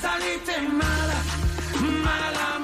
saliste mala, mala,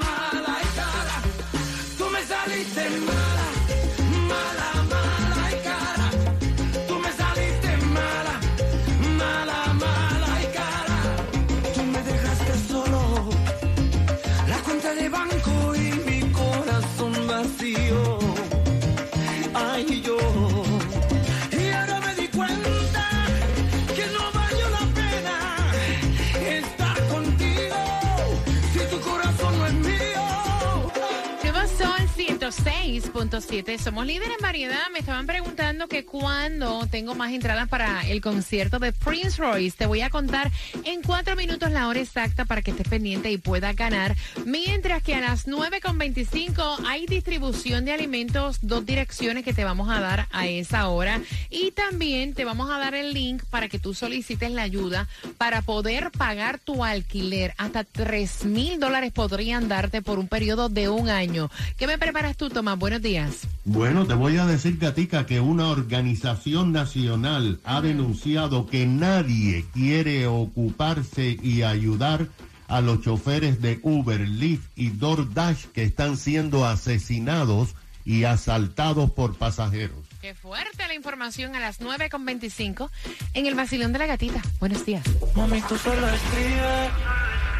106.7. Somos líderes en variedad. Me estaban preguntando que cuándo tengo más entradas para el concierto de Prince Royce. Te voy a contar en cuatro minutos la hora exacta para que estés pendiente y puedas ganar. Mientras que a las 9.25 hay distribución de alimentos, dos direcciones que te vamos a dar a esa hora. Y también te vamos a dar el link para que tú solicites la ayuda para poder pagar tu alquiler. Hasta 3 mil dólares podrían darte por un periodo de un año. ¿Qué me preparas tú, Tomás? Buenos días. Bueno, te voy a decir, Gatica, que una organización nacional ha denunciado que nadie quiere ocuparse y ayudar a los choferes de Uber, Lyft y DoorDash que están siendo asesinados y asaltados por pasajeros. Qué fuerte la información a las 9.25 en el vacilón de la gatita. Buenos días. Mami, tú solo escribes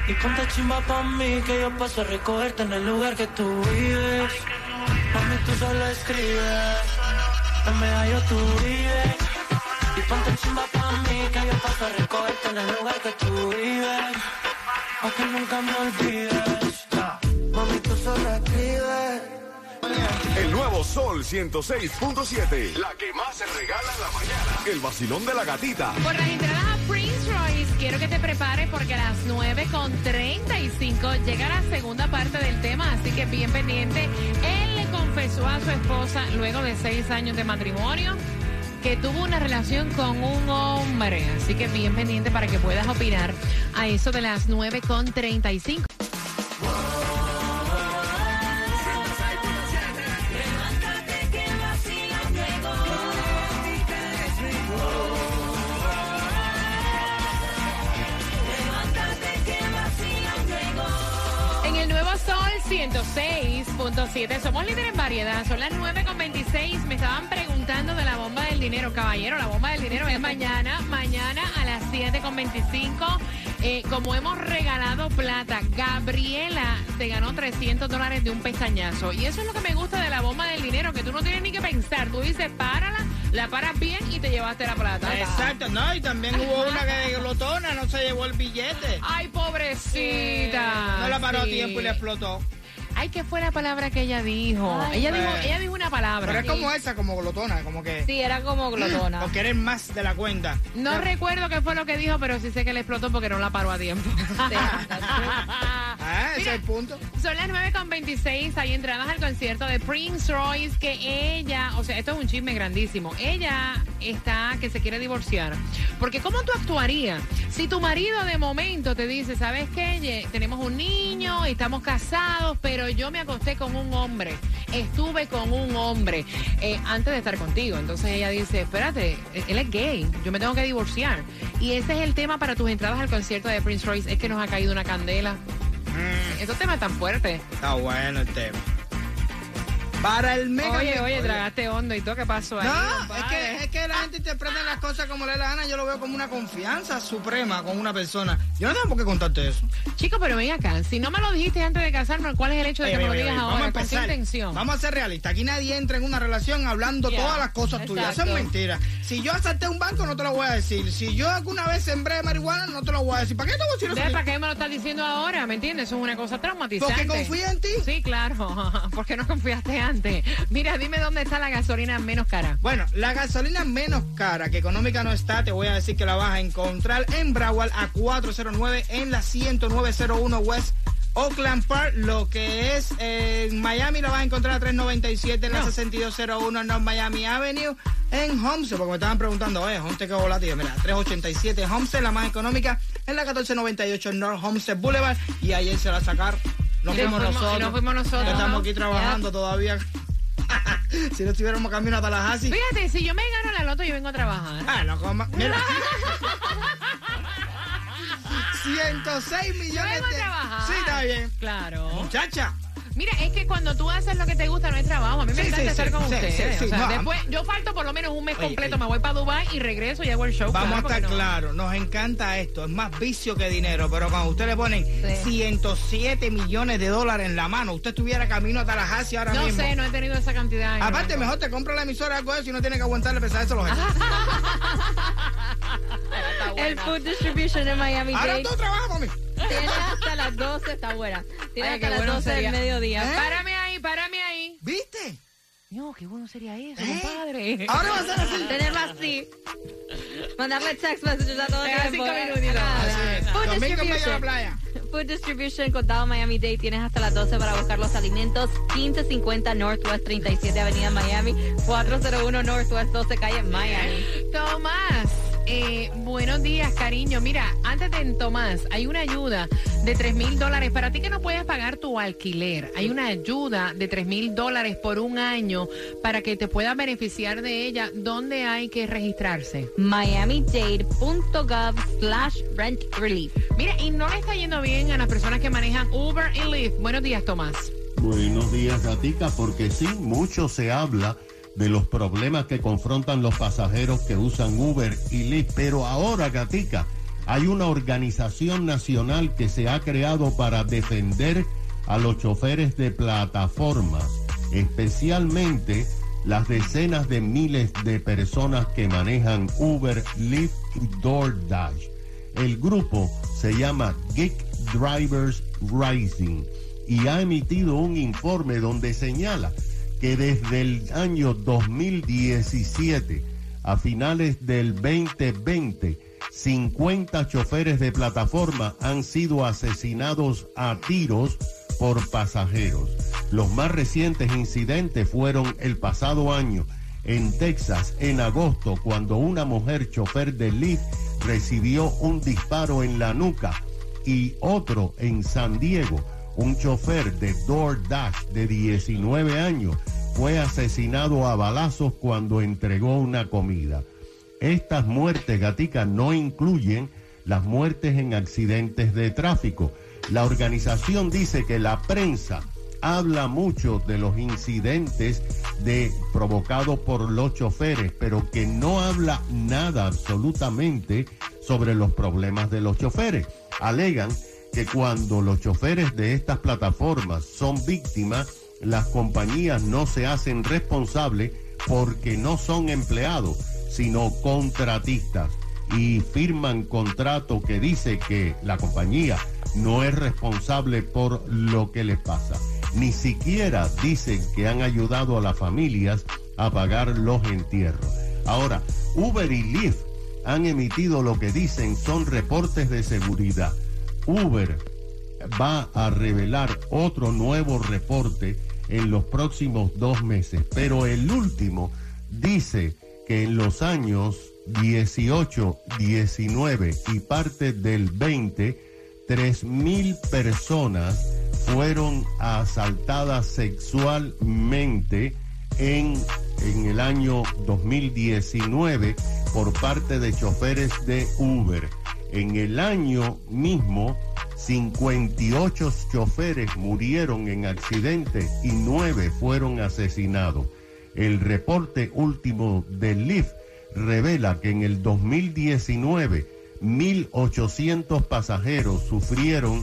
y ponte chimba pa' mí que yo paso a recogerte en el lugar que tú vives. Mami, tú solo escribes, en medallo tú vives. Y ponte chimba pa' mí que yo paso a recogerte en el lugar que tú vives. Aunque nunca me olvides. Mami, tú solo escribes. El nuevo Sol 106.7. La que más se regala en la mañana. El vacilón de la gatita. Por las entradas a Prince Royce, quiero que te prepares porque a las 9.35 llega la segunda parte del tema, así que bien pendiente. Le confesó a su esposa, luego de seis años de matrimonio, que tuvo una relación con un hombre. Así que bien pendiente para que puedas opinar a eso de las 9.35. 106.7. Somos líderes en variedad. Son las 9.26. Me estaban preguntando de la bomba del dinero. Caballero, la bomba del dinero es mañana. Mañana a las 7.25. Eh, como hemos regalado plata, Gabriela se ganó 300 dólares de un pestañazo. Y eso es lo que me gusta de la bomba del dinero, que tú no tienes ni que pensar. Tú dices, párala, la paras bien y te llevaste la plata. Exacto, no, y también hubo una que glotona no se llevó el billete. Ay, pobrecita. No la paró a Sí. tiempo y le explotó. Ay, ¿qué fue la palabra que ella dijo? ella, dijo Eh. ella dijo una palabra. Pero es como esa, como glotona, como que... Sí, era como glotona. O quieren más de la cuenta. No recuerdo qué fue lo que dijo, pero sí sé que le explotó porque no la paró a tiempo. Ese Mira, es el punto. Son las 9.26, hay entradas al concierto de Prince Royce, que ella, o sea, esto es un chisme grandísimo, ella está que se quiere divorciar. Porque ¿cómo tú actuarías si tu marido de momento te dice, ¿sabes qué? Tenemos un niño, estamos casados, pero yo me acosté con un hombre, estuve con un hombre eh, antes de estar contigo. Entonces ella dice, espérate, él es gay, yo me tengo que divorciar. Y ese es el tema para tus entradas al concierto de Prince Royce, es que nos ha caído una candela. Esos temas tan fuertes. Está bueno el tema. Para el mega. Oye, oye, tragaste hondo y todo, ¿qué pasó ahí? No, es que, es que la gente interpreta las cosas como le da la gana. Yo lo veo como una confianza suprema con una persona. Yo no tengo por qué contarte eso. Chico, pero ven acá, si no me lo dijiste antes de casarme, ¿cuál es el hecho de que Oye, me lo oye, digas oye, ahora? Vamos a ¿Con qué empezar. intención? Vamos a ser realistas. Aquí nadie entra en una relación hablando todas las cosas tuyas. Eso es mentira. Si yo asalté un banco, no te lo voy a decir. Si yo alguna vez sembré marihuana, no te lo voy a decir. ¿Para qué te voy a decir eso? ¿Ves para qué me lo estás diciendo ahora? ¿Me entiendes? Eso es una cosa traumatizante. Porque confío en ti. Sí, claro. ¿Por qué no confiaste antes? Mira, dime dónde está la gasolina menos cara. Bueno, la gasolina menos cara, que económica no está, te voy a decir que la vas a encontrar en Broward a 409 en la 10901 West Oakland Park, lo que es eh, en Miami la vas a encontrar a 397 en la No. 6201 North Miami Avenue en Homestead, porque me estaban preguntando, oye, Homestead qué volátil, mira, 387 Homestead, la más económica en la 1498 North Homestead Boulevard y ayer se la sacar. Nos fuimos fuimos- nosotros. nos fuimos nosotros. Estamos aquí trabajando todavía. si no estuviéramos camino a Tallahassee. Fíjate, si yo me gano la loto, yo vengo a trabajar. Ah, no coma. Mira. 106 Yo millones vengo a de. trabajar. Sí, está bien. Claro. Muchacha. Mira, es que cuando tú haces lo que te gusta no es trabajo. A mí me Sí, encanta sí, estar sí, con sí, ustedes. sí, sí. O sea, No, después, yo falto por lo menos un mes Oye, completo. oye. Me voy para Dubai y regreso y hago el show. Vamos claro, a estar no. claros, nos encanta esto, es más vicio que dinero, pero cuando usted le ponen Sí. 107 millones de dólares en la mano, usted estuviera camino a Tallahassee ahora No mismo. sé, no he tenido esa cantidad. Aparte, no. mejor te compra la emisora algo de eso y no tiene que aguantarle pesar eso a los. El Food Distribution en Miami Ahora tú trabajas, mami. Tiene hasta las 12, está buena. Tiene Ay, hasta qué las bueno 12 sería. del mediodía. ¿Eh? Párame ahí, párame ahí. ¿Viste? No, qué bueno sería eso, ¿Eh? compadre. Ahora va a ser así. Tenerlo así. Mandarle text messages a todo da tiempo. cinco ¿eh? minutitos. Food de la Distribution. playa. Food Distribution, Condado Miami-Dade. Tienes hasta las 12 para buscar los alimentos. 1550 Northwest 37 Avenida Miami. 401 Northwest 12 Calle Miami. Tomás, eh, buenos días, cariño. Mira, antes de Tomás, hay una ayuda de 3 mil dólares para ti que no puedes pagar tu alquiler. Hay una ayuda de 3 mil dólares por un año para que te puedas beneficiar de ella. ¿Dónde hay que registrarse? miamidade.gov slash rent relief. Mira, y no le está yendo bien a las personas que manejan Uber y Lyft. Buenos días, Tomás. Buenos días, Gatica, porque sí, mucho se habla de los problemas que confrontan los pasajeros que usan Uber y Lyft, pero ahora, Gatica, hay una organización nacional que se ha creado para defender a los choferes de plataformas, especialmente las decenas de miles de personas que manejan Uber, Lyft y DoorDash. El grupo se llama Geek Drivers Rising y ha emitido un informe donde señala que desde el año 2017 a finales del 2020, 50 choferes de plataforma han sido asesinados a tiros por pasajeros. Los más recientes incidentes fueron el pasado año en Texas, en agosto, cuando una mujer chofer de Lyft recibió un disparo en la nuca y otro en San Diego, un chofer de DoorDash de 19 años fue asesinado a balazos cuando entregó una comida. Estas muertes, gatica, no incluyen las muertes en accidentes de tráfico. La organización dice que la prensa habla mucho de los incidentes de provocados por los choferes, pero que no habla nada absolutamente sobre los problemas de los choferes. Alegan que cuando los choferes de estas plataformas son víctimas, las compañías no se hacen responsables porque no son empleados, sino contratistas y firman contrato que dice que la compañía no es responsable por lo que les pasa. Ni siquiera dicen que han ayudado a las familias a pagar los entierros. Ahora, Uber y Lyft han emitido lo que dicen son reportes de seguridad. Uber va a revelar otro nuevo reporte en los próximos dos meses, pero el último dice que en los años 18, 19 y parte del 20, 3.000 personas fueron asaltadas sexualmente en, en el año 2019 por parte de choferes de Uber. En el año mismo 58 choferes murieron en accidentes y 9 fueron asesinados. El reporte último del LIF revela que en el 2019 1.800 pasajeros sufrieron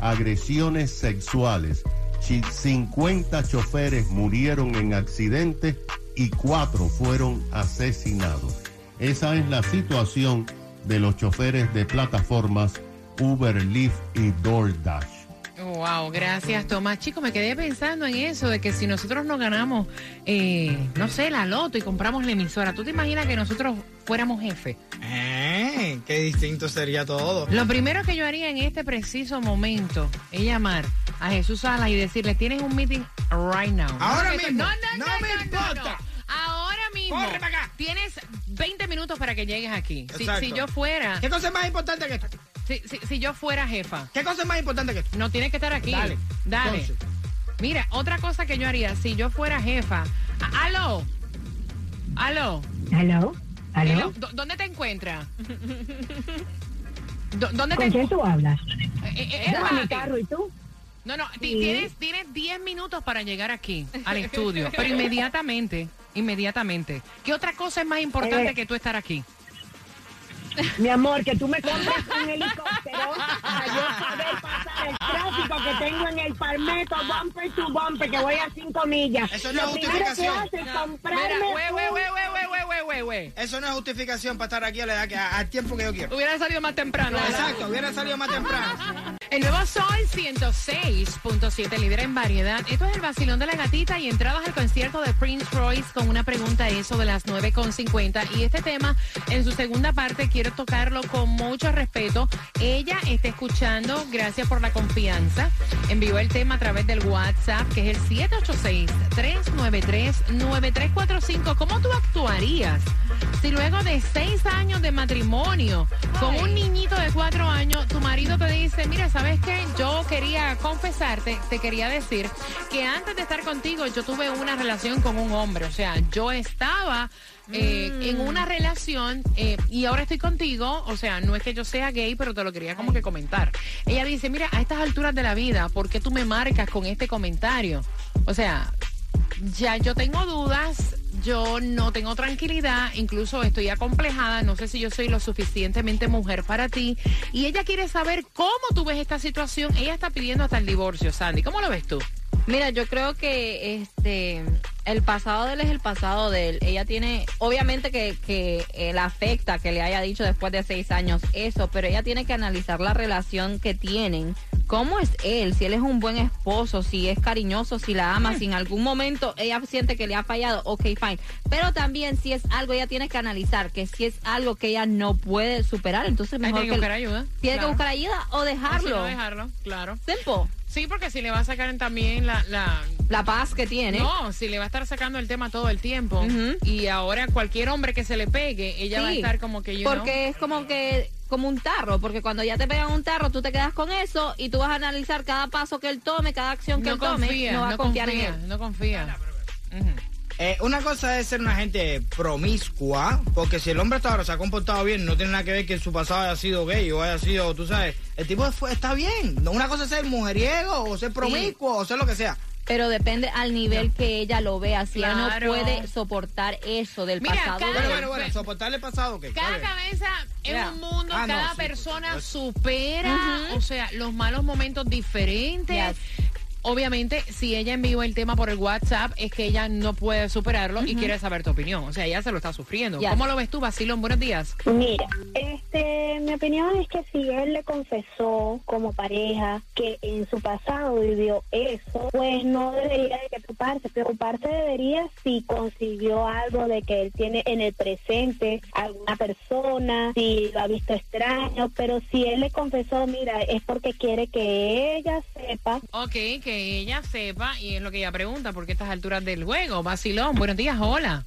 agresiones sexuales. Chi- 50 choferes murieron en accidentes y 4 fueron asesinados. Esa es la situación de los choferes de plataformas Uber, Lyft y DoorDash. Wow, gracias Tomás. Chicos, me quedé pensando en eso, de que si nosotros nos ganamos, eh, no sé, la loto y compramos la emisora, ¿tú te imaginas que nosotros fuéramos jefe? Eh, qué distinto sería todo. Lo primero que yo haría en este preciso momento es llamar a Jesús Sala y decirle, tienes un meeting right now. Ahora No, mismo. No, no, No no, me no, no, importa. no. Ahora mismo. Corre para acá. Tienes 20 minutos para que llegues aquí. Si, si yo fuera, ¿Qué cosa es más importante que esto? Si, si- si yo fuera jefa, ¿Qué cosa es más importante que esto? no tienes que estar aquí. Dale. Dale. Entonces. Mira, otra cosa que yo haría, si yo fuera jefa. Aló. Aló. ¿Aló? ¿Aló? Hello, ¿dó- ¿Dónde te encuentras? ¿Dó- ¿Dónde te ¿Con quién tú hablas? Eh, eh, mi ti. carro, ¿y tú? No, no, Sí. tienes, tienes 10 minutos para llegar aquí, al estudio, pero inmediatamente, inmediatamente. ¿Qué otra cosa es más importante Eh. que tú estar aquí? Mi amor, que tú me compres un helicóptero para yo poder pasar el tráfico que tengo en el Palmetto bumper to bumper, que voy a cinco millas. Eso no Lo es primero que justificación. hace es Mira, comprarme güey, güey, güey, güey. Eso no es justificación para estar aquí a la edad que a- al tiempo que yo quiero. Hubiera salido más temprano. Exacto, hubiera salido más temprano. El nuevo Sol 106.7, líder en variedad. Esto es el vacilón de la gatita y entradas al concierto de Prince Royce con una pregunta eso de las 9.50. Y este tema, en su segunda parte, quiero tocarlo con mucho respeto. Ella está escuchando, gracias por la confianza. Envió el tema a través del WhatsApp, que es el 786-393-9345. ¿Cómo tú actuarías si luego de seis años de matrimonio, con un niñito de cuatro años, tu marido te dice, mira, ¿sabes qué? Yo quería confesarte, te quería decir que antes de estar contigo yo tuve una relación con un hombre, o sea, yo estaba... eh, en una relación eh, y ahora estoy contigo, o sea, no es que yo sea gay, pero te lo quería como que comentar. Ella dice, mira, a estas alturas de la vida, ¿por qué tú me marcas con este comentario? O sea, ya yo tengo dudas, yo no tengo tranquilidad, incluso estoy acomplejada, no sé si yo soy lo suficientemente mujer para ti. Y ella quiere saber cómo tú ves esta situación. Ella está pidiendo hasta el divorcio, Sandy. ¿Cómo lo ves tú? Mira, yo creo que este el pasado de él es el pasado de él. Ella tiene, obviamente que, que él afecta que le haya dicho después de seis años eso, pero ella tiene que analizar la relación que tienen. ¿Cómo es él? Si él es un buen esposo, si es cariñoso, si la ama, si en algún momento ella siente que le ha fallado, ok, fine. Pero también si es algo, ella tiene que analizar que si es algo que ella no puede superar, entonces mejor tiene que buscar ayuda. tiene Claro. que buscar ayuda o O si dejarlo. no dejarlo, claro. Simple. Sí, porque si le va a sacar también la... la La paz que tiene. no, si le va a estar sacando el tema todo el tiempo. Y ahora cualquier hombre que se le pegue, ella va a estar como que yo. Porque es como que como un tarro, porque cuando ya te pegan un tarro, tú te quedas con eso y tú vas a analizar cada paso que él tome, cada acción que no él tome, confía, no vas a no confiar confía, en él. no confía. Eh, una cosa es ser una gente promiscua, porque si el hombre hasta ahora se ha comportado bien, no tiene nada que ver que en su pasado haya sido gay o haya sido, tú sabes, el tipo fue- está bien. No, Una cosa es ser mujeriego o ser promiscuo o ser lo que sea. Pero depende al nivel que ella lo vea. Si ella no puede soportar eso del Mira, pasado. cada- Bueno, bueno, bueno, soportarle pasado, ¿qué? Cada cabeza es un mundo, Ah, no, cada sí, persona supera, o sea, los malos momentos diferentes. Yes. Obviamente, si ella envió el tema por el WhatsApp, es que ella no puede superarlo y quiere saber tu opinión. O sea, ella se lo está sufriendo. Yes. ¿Cómo lo ves tú, Basilón? Buenos días. Mira, este, mi opinión es que si él le confesó como pareja que en su pasado vivió eso, pues no debería de preocuparse. Preocuparse debería si consiguió algo de que él tiene en el presente alguna persona, si lo ha visto extraño, pero si él le confesó, mira, es porque quiere que ella sepa Ok, que ella sepa, y es lo que ella pregunta, porque estas alturas del juego. Basilón, buenos días, hola.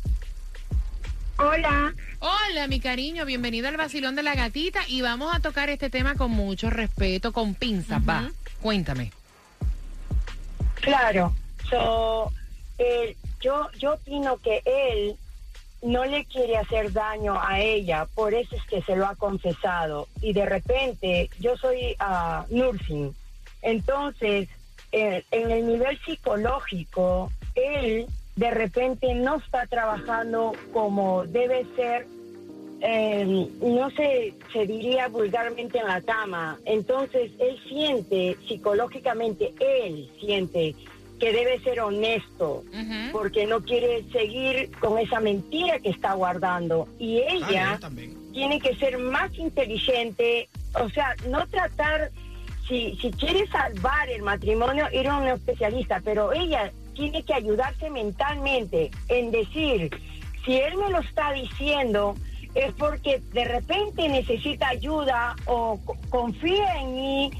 Hola. Hola, mi cariño, bienvenida al Basilón de la Gatita y vamos a tocar este tema con mucho respeto, con pinzas, va. Cuéntame. Claro, so, eh, yo, yo opino que él no le quiere hacer daño a ella, por eso es que se lo ha confesado. Y de repente, yo soy ah, nursing, entonces, en el nivel psicológico, él de repente no está trabajando como debe ser, eh, no se, se diría vulgarmente en la cama. Entonces, él siente psicológicamente, él siente que debe ser honesto, porque no quiere seguir con esa mentira que está guardando. Y ella tiene que ser más inteligente, o sea, no tratar, si, si quiere salvar el matrimonio, ir a un especialista, pero ella tiene que ayudarse mentalmente en decir, si él me lo está diciendo, es porque de repente necesita ayuda o co- confía en mí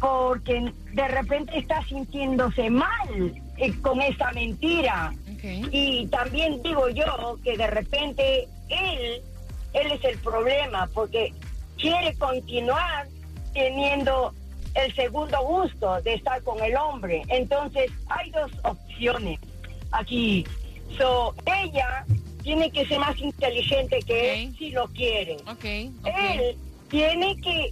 porque de repente está sintiéndose mal eh, con esa mentira. Y también digo yo que de repente él, él es el problema porque quiere continuar teniendo el segundo gusto de estar con el hombre. Entonces hay dos opciones aquí. So, ella tiene que ser más inteligente que él si lo quiere. Él tiene que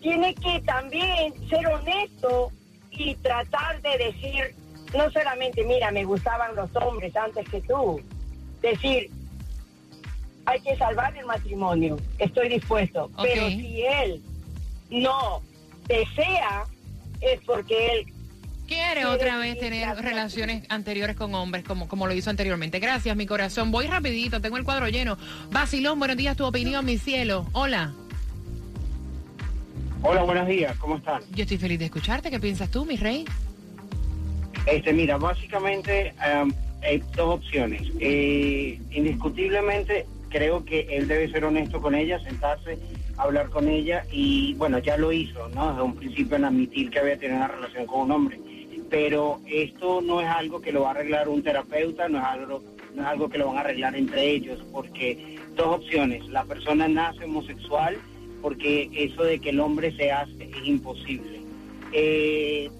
tiene que también ser honesto y tratar de decir, no solamente, mira, me gustaban los hombres antes que tú, decir, hay que salvar el matrimonio, estoy dispuesto, pero si él no desea, es porque él Quiere otra vez tener relaciones anteriores con hombres como, como lo hizo anteriormente. Gracias, mi corazón. Voy rapidito, tengo el cuadro lleno. Basilón, buenos días, tu opinión, mi cielo. Hola. Hola, buenos días, ¿cómo están? Yo estoy feliz de escucharte. ¿Qué piensas tú, mi rey? Este, mira, básicamente em, hay dos opciones. Eh, indiscutiblemente creo que él debe ser honesto con ella, sentarse, hablar con ella y bueno, ya lo hizo, ¿no? Desde un principio en admitir que había tenido una relación con un hombre. Pero esto no es algo que lo va a arreglar un terapeuta, no es algo, no es algo que lo van a arreglar entre ellos, porque dos opciones, la persona nace homosexual porque eso de que el hombre se hace es imposible. Eh,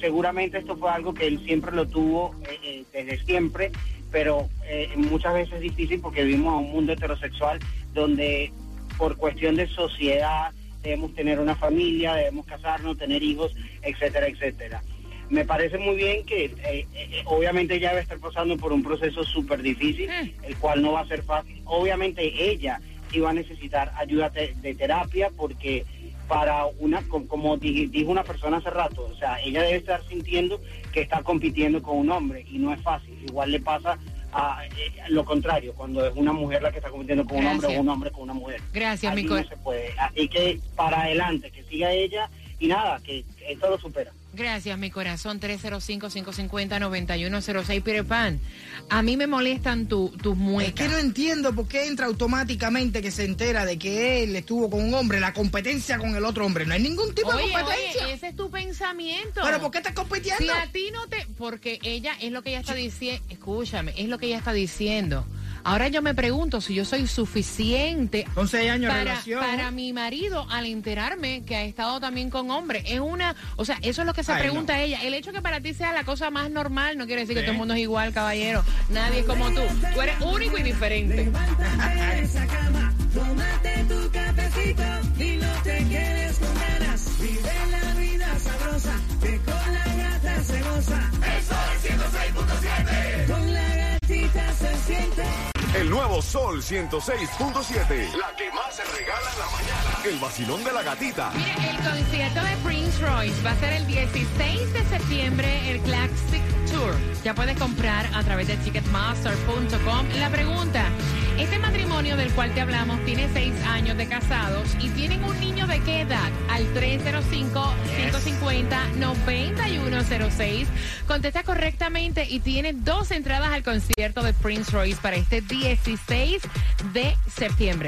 seguramente esto fue algo que él siempre lo tuvo eh, eh, desde siempre, pero eh, muchas veces es difícil porque vivimos en un mundo heterosexual donde por cuestión de sociedad debemos tener una familia, debemos casarnos, tener hijos, etcétera, etcétera. Me parece muy bien que eh, eh, obviamente ella debe estar pasando por un proceso súper difícil, el cual no va a ser fácil. Obviamente ella sí va a necesitar ayuda te- de terapia porque para una, co- como di- dijo una persona hace rato, o sea, ella debe estar sintiendo que está compitiendo con un hombre y no es fácil. Igual le pasa a, eh, lo contrario, cuando es una mujer la que está compitiendo con un hombre o un hombre con una mujer. Gracias, Así mi no cor- se puede. Así que para adelante, que siga ella y nada, que que esto lo supera. Gracias, mi corazón. 305-550-9106. Peter Pan, a mí me molestan tu- tus Es muecas. que no entiendo por qué entra automáticamente que se entera de que él estuvo con un hombre, la competencia con el otro hombre. No hay ningún tipo Oye, de competencia. oye, ese es tu pensamiento. ¿Pero por qué estás compitiendo? Si a ti no te... Porque ella, es lo que ella está diciendo... Escúchame, es lo que ella está diciendo. Ahora yo me pregunto si yo soy suficiente Con seis años de para, relación. para mi marido al enterarme que ha estado también con hombres. Es una... O sea, eso es lo que se Ay, pregunta ella. El hecho que para ti sea la cosa más normal no quiere decir que todo el mundo es igual, caballero. Nadie es como tú. Tú eres único y diferente. esa cama, tómate tu cafecito y no te quedes con ganas. Vive la vida sabrosa, que con la gata se goza. Eso es 106.7. El nuevo Sol 106.7. La que más se regala en la mañana. El vacilón de la gatita. Mire, el concierto de Prince Royce va a ser el 16 de septiembre, el Classic Tour. Ya puedes comprar a través de ticketmaster.com. La pregunta, este matrimonio del cual te hablamos tiene seis años de casados y tienen un niño de qué edad? Al 305-550-9106. Contesta correctamente y tiene dos entradas al concierto de Prince Royce para este 16 de septiembre.